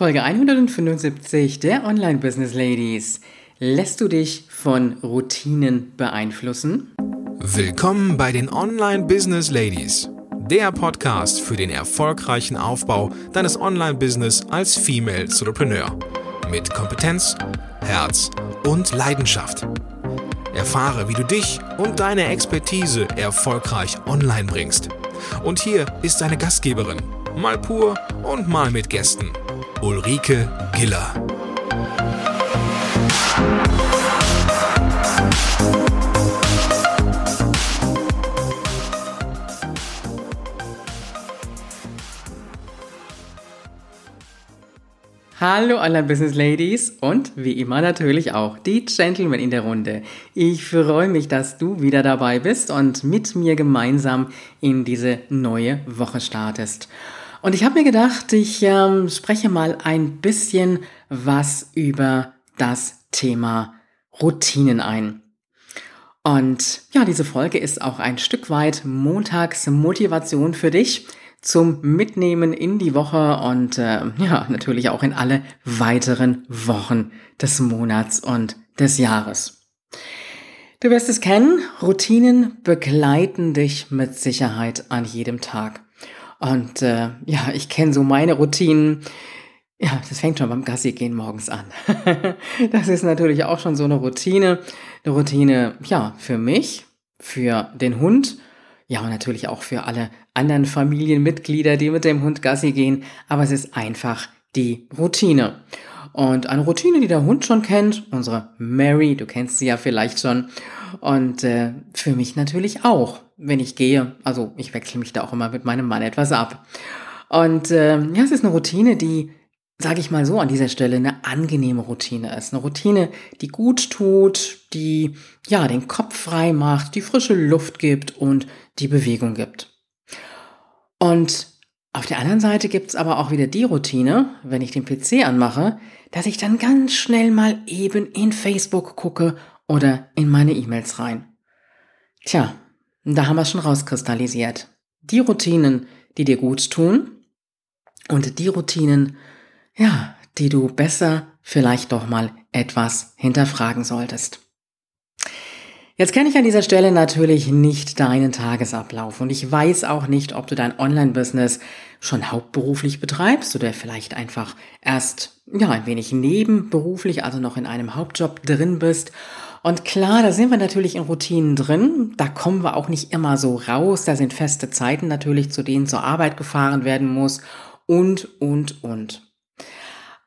Folge 175 der Online Business Ladies. Lässt du dich von Routinen beeinflussen? Willkommen bei den Online Business Ladies, der Podcast für den erfolgreichen Aufbau deines Online-Business als Female Entrepreneur. Mit Kompetenz, Herz und Leidenschaft. Erfahre, wie du dich und deine Expertise erfolgreich online bringst. Und hier ist deine Gastgeberin, mal pur und mal mit Gästen, Ulrike Giller. Hallo alle Business Ladies und wie immer natürlich auch die Gentlemen in der Runde. Ich freue mich, dass du wieder dabei bist und mit mir gemeinsam in diese neue Woche startest. Und ich habe mir gedacht, ich ähm, spreche mal ein bisschen was über das Thema Routinen ein. Und ja, diese Folge ist auch ein Stück weit Montagsmotivation für dich zum Mitnehmen in die Woche und äh, ja, natürlich auch in alle weiteren Wochen des Monats und des Jahres. Du wirst es kennen, Routinen begleiten dich mit Sicherheit an jedem Tag. Und äh, ja, ich kenne so meine Routinen. Ja, das fängt schon beim Gassi gehen morgens an. das ist natürlich auch schon so eine Routine. Eine Routine, ja, für mich, für den Hund ja, und natürlich auch für alle anderen Familienmitglieder, die mit dem Hund Gassi gehen. Aber es ist einfach die Routine. Und eine Routine, die der Hund schon kennt, unsere Mary, du kennst sie ja vielleicht schon. Und äh, für mich natürlich auch, wenn ich gehe. Also ich wechsle mich da auch immer mit meinem Mann etwas ab. Und äh, ja, es ist eine Routine, die sage ich mal so an dieser Stelle, eine angenehme Routine ist. Eine Routine, die gut tut, die ja den Kopf frei macht, die frische Luft gibt und die Bewegung gibt. Und auf der anderen Seite gibt's aber auch wieder die Routine, wenn ich den PC anmache, dass ich dann ganz schnell mal eben in Facebook gucke oder in meine E-Mails rein. Tja, da haben wir schon rauskristallisiert. Die Routinen, die dir gut tun und die Routinen, ja, die du besser vielleicht doch mal etwas hinterfragen solltest. Jetzt kenne ich an dieser Stelle natürlich nicht deinen Tagesablauf und ich weiß auch nicht, ob du dein Online-Business schon hauptberuflich betreibst oder vielleicht einfach erst ja ein wenig nebenberuflich, also noch in einem Hauptjob drin bist. Und klar, da sind wir natürlich in Routinen drin. Da kommen wir auch nicht immer so raus. Da sind feste Zeiten natürlich, zu denen zur Arbeit gefahren werden muss und, und, und.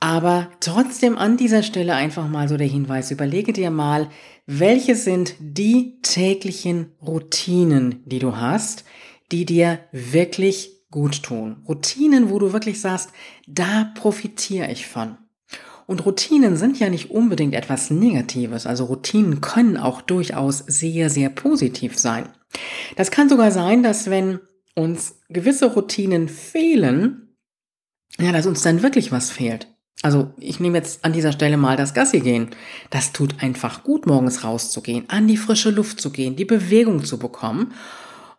Aber trotzdem an dieser Stelle einfach mal so der Hinweis, überlege dir mal, welche sind die täglichen Routinen, die du hast, die dir wirklich gut tun. Routinen, wo du wirklich sagst, da profitiere ich von. Und Routinen sind ja nicht unbedingt etwas Negatives. Also Routinen können auch durchaus sehr, sehr positiv sein. Das kann sogar sein, dass wenn uns gewisse Routinen fehlen, ja, dass uns dann wirklich was fehlt. Also ich nehme jetzt an dieser Stelle mal das Gassi gehen. Das tut einfach gut, morgens rauszugehen, an die frische Luft zu gehen, die Bewegung zu bekommen.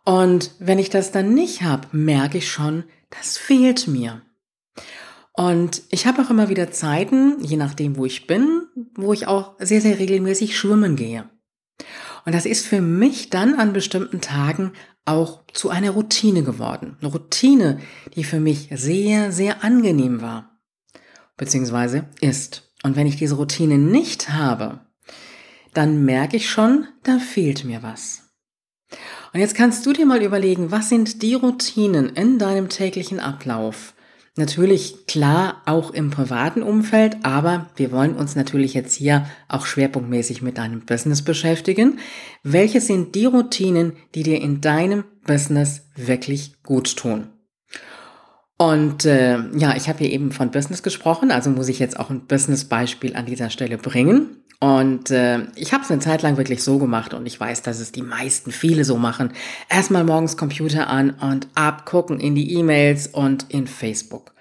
Und wenn ich das dann nicht habe, merke ich schon, das fehlt mir. Und ich habe auch immer wieder Zeiten, je nachdem, wo ich bin, wo ich auch sehr, sehr regelmäßig schwimmen gehe. Und das ist für mich dann an bestimmten Tagen auch zu einer Routine geworden. Eine Routine, die für mich sehr, sehr angenehm war beziehungsweise ist. Und wenn ich diese Routine nicht habe, dann merke ich schon, da fehlt mir was. Und jetzt kannst du dir mal überlegen, was sind die Routinen in deinem täglichen Ablauf? Natürlich klar auch im privaten Umfeld, aber wir wollen uns natürlich jetzt hier auch schwerpunktmäßig mit deinem Business beschäftigen. Welche sind die Routinen, die dir in deinem Business wirklich gut tun? Und äh, ja, ich habe hier eben von Business gesprochen, also muss ich jetzt auch ein Business-Beispiel an dieser Stelle bringen. Und äh, ich habe es eine Zeit lang wirklich so gemacht und ich weiß, dass es die meisten, viele so machen. Erstmal morgens Computer an und abgucken in die E-Mails und in Facebook.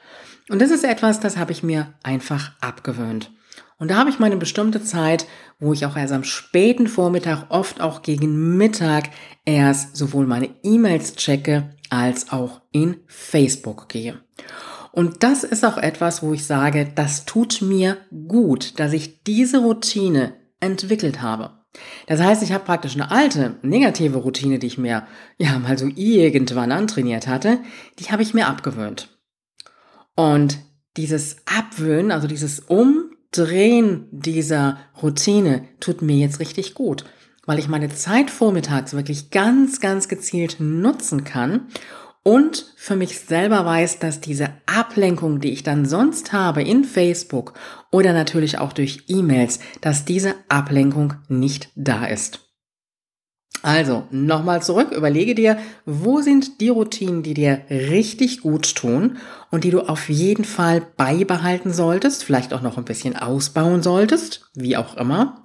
Und das ist etwas, das habe ich mir einfach abgewöhnt. Und da habe ich meine bestimmte Zeit, wo ich auch erst am späten Vormittag, oft auch gegen Mittag, erst sowohl meine E-Mails checke, als auch in Facebook gehe. Und das ist auch etwas, wo ich sage, das tut mir gut, dass ich diese Routine entwickelt habe. Das heißt, ich habe praktisch eine alte, negative Routine, die ich mir ja mal so irgendwann antrainiert hatte, die habe ich mir abgewöhnt. Und dieses Abwöhnen, also dieses Umdrehen dieser Routine tut mir jetzt richtig gut, weil ich meine Zeit vormittags wirklich ganz, ganz gezielt nutzen kann und für mich selber weiß, dass diese Ablenkung, die ich dann sonst habe in Facebook oder natürlich auch durch E-Mails, dass diese Ablenkung nicht da ist. Also, nochmal zurück, überlege dir, wo sind die Routinen, die dir richtig gut tun und die du auf jeden Fall beibehalten solltest, vielleicht auch noch ein bisschen ausbauen solltest, wie auch immer.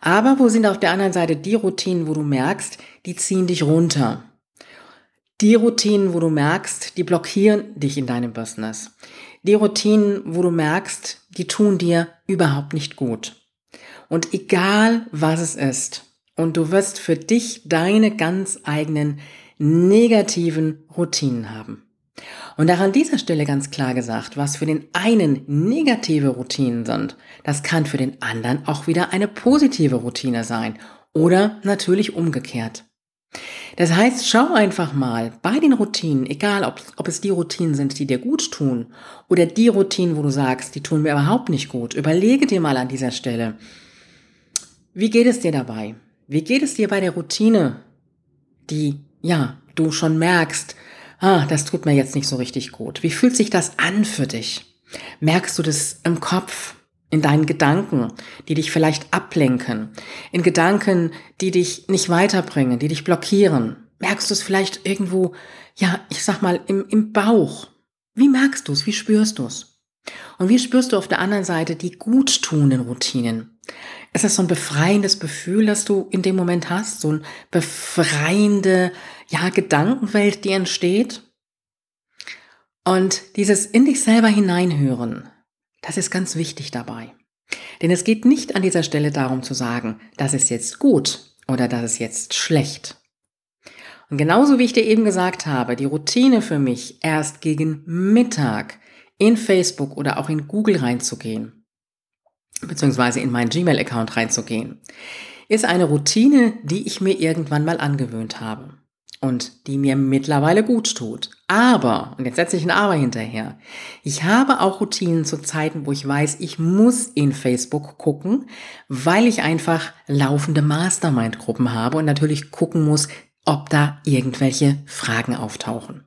Aber wo sind auf der anderen Seite die Routinen, wo du merkst, die ziehen dich runter, die Routinen, wo du merkst, die blockieren dich in deinem Business. Die Routinen, wo du merkst, die tun dir überhaupt nicht gut. Und egal was es ist, und du wirst für dich deine ganz eigenen negativen Routinen haben. Und auch an dieser Stelle ganz klar gesagt, was für den einen negative Routinen sind, das kann für den anderen auch wieder eine positive Routine sein. Oder natürlich umgekehrt. Das heißt, schau einfach mal bei den Routinen, egal ob, ob es die Routinen sind, die dir gut tun oder die Routinen, wo du sagst, die tun mir überhaupt nicht gut. Überlege dir mal an dieser Stelle, wie geht es dir dabei? Wie geht es dir bei der Routine, die, ja, du schon merkst, ah, das tut mir jetzt nicht so richtig gut. Wie fühlt sich das an für dich? Merkst du das im Kopf? In deinen Gedanken, die dich vielleicht ablenken, in Gedanken, die dich nicht weiterbringen, die dich blockieren. Merkst du es vielleicht irgendwo, ja, ich sag mal, im, im Bauch? Wie merkst du es? Wie spürst du es? Und wie spürst du auf der anderen Seite die guttuenden Routinen? Ist das so ein befreiendes Gefühl, das du in dem Moment hast? So ein befreiende, ja, Gedankenwelt, die entsteht? Und dieses in dich selber hineinhören, das ist ganz wichtig dabei. Denn es geht nicht an dieser Stelle darum zu sagen, das ist jetzt gut oder das ist jetzt schlecht. Und genauso wie ich dir eben gesagt habe, die Routine für mich erst gegen Mittag in Facebook oder auch in Google reinzugehen, beziehungsweise in meinen Gmail-Account reinzugehen, ist eine Routine, die ich mir irgendwann mal angewöhnt habe und die mir mittlerweile gut tut. Aber, und jetzt setze ich ein Aber hinterher, ich habe auch Routinen zu Zeiten, wo ich weiß, ich muss in Facebook gucken, weil ich einfach laufende Mastermind-Gruppen habe und natürlich gucken muss, ob da irgendwelche Fragen auftauchen.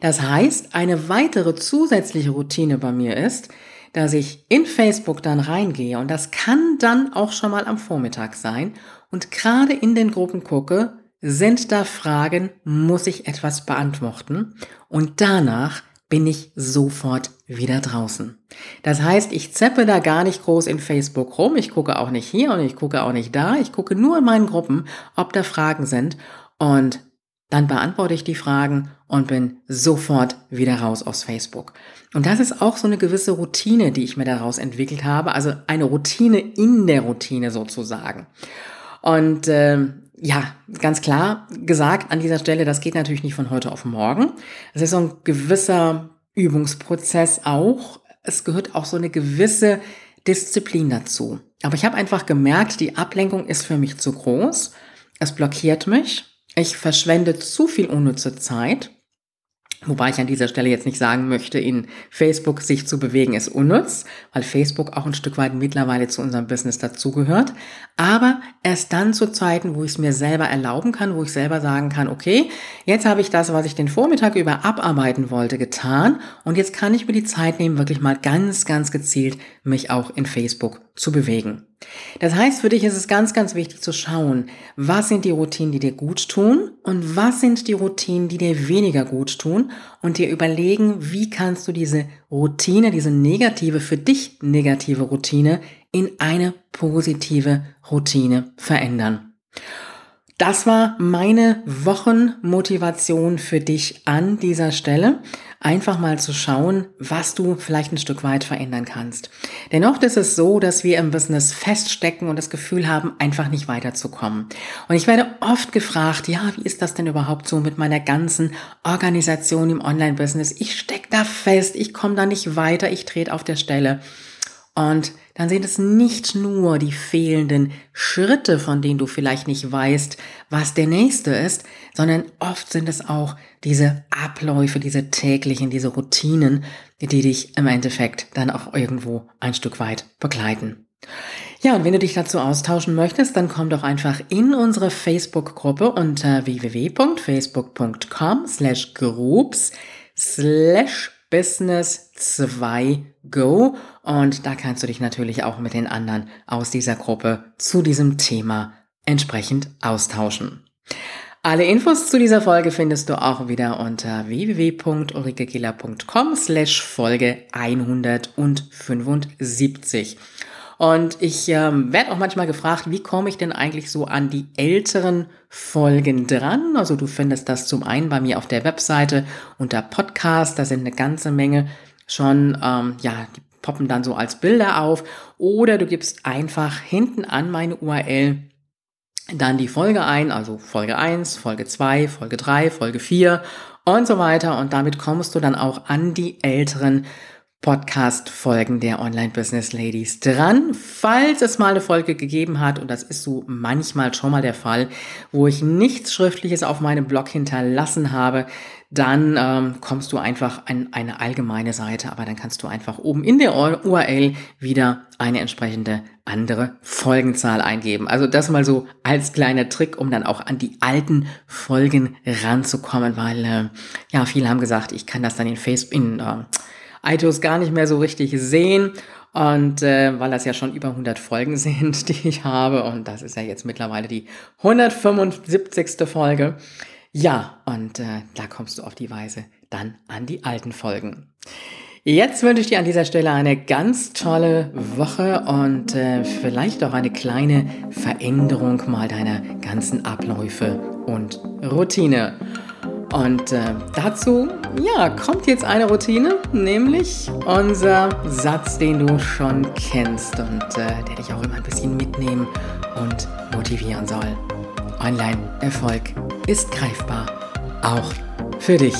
Das heißt, eine weitere zusätzliche Routine bei mir ist, dass ich in Facebook dann reingehe und das kann dann auch schon mal am Vormittag sein und gerade in den Gruppen gucke, sind da Fragen, muss ich etwas beantworten und danach bin ich sofort wieder draußen. Das heißt, ich zeppe da gar nicht groß in Facebook rum, ich gucke auch nicht hier und ich gucke auch nicht da, ich gucke nur in meinen Gruppen, ob da Fragen sind und dann beantworte ich die Fragen und bin sofort wieder raus aus Facebook. Und das ist auch so eine gewisse Routine, die ich mir daraus entwickelt habe, also eine Routine in der Routine sozusagen. Und äh, ja, ganz klar gesagt an dieser Stelle, das geht natürlich nicht von heute auf morgen. Es ist so ein gewisser Übungsprozess auch. Es gehört auch so eine gewisse Disziplin dazu. Aber ich habe einfach gemerkt, die Ablenkung ist für mich zu groß. Es blockiert mich. Ich verschwende zu viel unnütze Zeit. Wobei ich an dieser Stelle jetzt nicht sagen möchte, in Facebook sich zu bewegen ist unnütz, weil Facebook auch ein Stück weit mittlerweile zu unserem Business dazugehört. Aber erst dann zu Zeiten, wo ich es mir selber erlauben kann, wo ich selber sagen kann, okay, jetzt habe ich das, was ich den Vormittag über abarbeiten wollte, getan und jetzt kann ich mir die Zeit nehmen, wirklich mal ganz, ganz gezielt mich auch in Facebook zu bewegen. Das heißt, für dich ist es ganz, ganz wichtig zu schauen, was sind die Routinen, die dir gut tun und was sind die Routinen, die dir weniger gut tun und dir überlegen, wie kannst du diese Routine, diese negative, für dich negative Routine in eine positive Routine verändern. Das war meine Wochenmotivation für dich an dieser Stelle. Einfach mal zu schauen, was du vielleicht ein Stück weit verändern kannst. Denn oft ist es so, dass wir im Business feststecken und das Gefühl haben, einfach nicht weiterzukommen. Und ich werde oft gefragt, ja, wie ist das denn überhaupt so mit meiner ganzen Organisation im Online-Business? Ich stecke da fest, ich komme da nicht weiter, ich trete auf der Stelle. Und dann sind es nicht nur die fehlenden Schritte, von denen du vielleicht nicht weißt, was der nächste ist, sondern oft sind es auch diese Abläufe, diese täglichen, diese Routinen, die dich im Endeffekt dann auch irgendwo ein Stück weit begleiten. Ja, und wenn du dich dazu austauschen möchtest, dann komm doch einfach in unsere Facebook-Gruppe unter www.facebook.com slash groups slash business 2 go und da kannst du dich natürlich auch mit den anderen aus dieser Gruppe zu diesem Thema entsprechend austauschen. Alle Infos zu dieser Folge findest du auch wieder unter www.ulrikegiller.com slash Folge 175. Und ich ähm, werde auch manchmal gefragt, wie komme ich denn eigentlich so an die älteren Folgen dran? Also du findest das zum einen bei mir auf der Webseite unter Podcast, da sind eine ganze Menge schon, ähm, ja, die poppen dann so als Bilder auf. Oder du gibst einfach hinten an meine URL dann die Folge ein, also Folge 1, Folge 2, Folge 3, Folge 4 und so weiter. Und damit kommst du dann auch an die älteren Podcast-Folgen der Online-Business Ladies dran. Falls es mal eine Folge gegeben hat, und das ist so manchmal schon mal der Fall, wo ich nichts Schriftliches auf meinem Blog hinterlassen habe, dann ähm, kommst du einfach an eine allgemeine Seite, aber dann kannst du einfach oben in der URL wieder eine entsprechende andere Folgenzahl eingeben. Also das mal so als kleiner Trick, um dann auch an die alten Folgen ranzukommen, weil äh, ja, viele haben gesagt, ich kann das dann in Facebook, in äh, iTunes gar nicht mehr so richtig sehen. Und äh, weil das ja schon über 100 Folgen sind, die ich habe, und das ist ja jetzt mittlerweile die 175. Folge. Ja, und äh, da kommst du auf die Weise dann an die alten Folgen. Jetzt wünsche ich dir an dieser Stelle eine ganz tolle Woche und äh, vielleicht auch eine kleine Veränderung mal deiner ganzen Abläufe und Routine. Und äh, dazu, ja, kommt jetzt eine Routine, nämlich unser Satz, den du schon kennst und äh, der dich auch immer ein bisschen mitnehmen und motivieren soll. Online-Erfolg ist greifbar, auch für dich.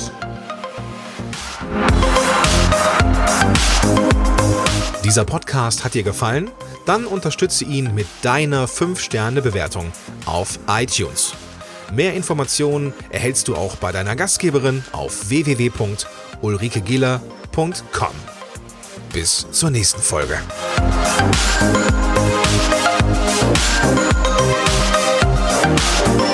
Dieser Podcast hat dir gefallen? Dann unterstütze ihn mit deiner 5-Sterne-Bewertung auf iTunes. Mehr Informationen erhältst du auch bei deiner Gastgeberin auf www.ulrikegiller.com. Bis zur nächsten Folge. Thank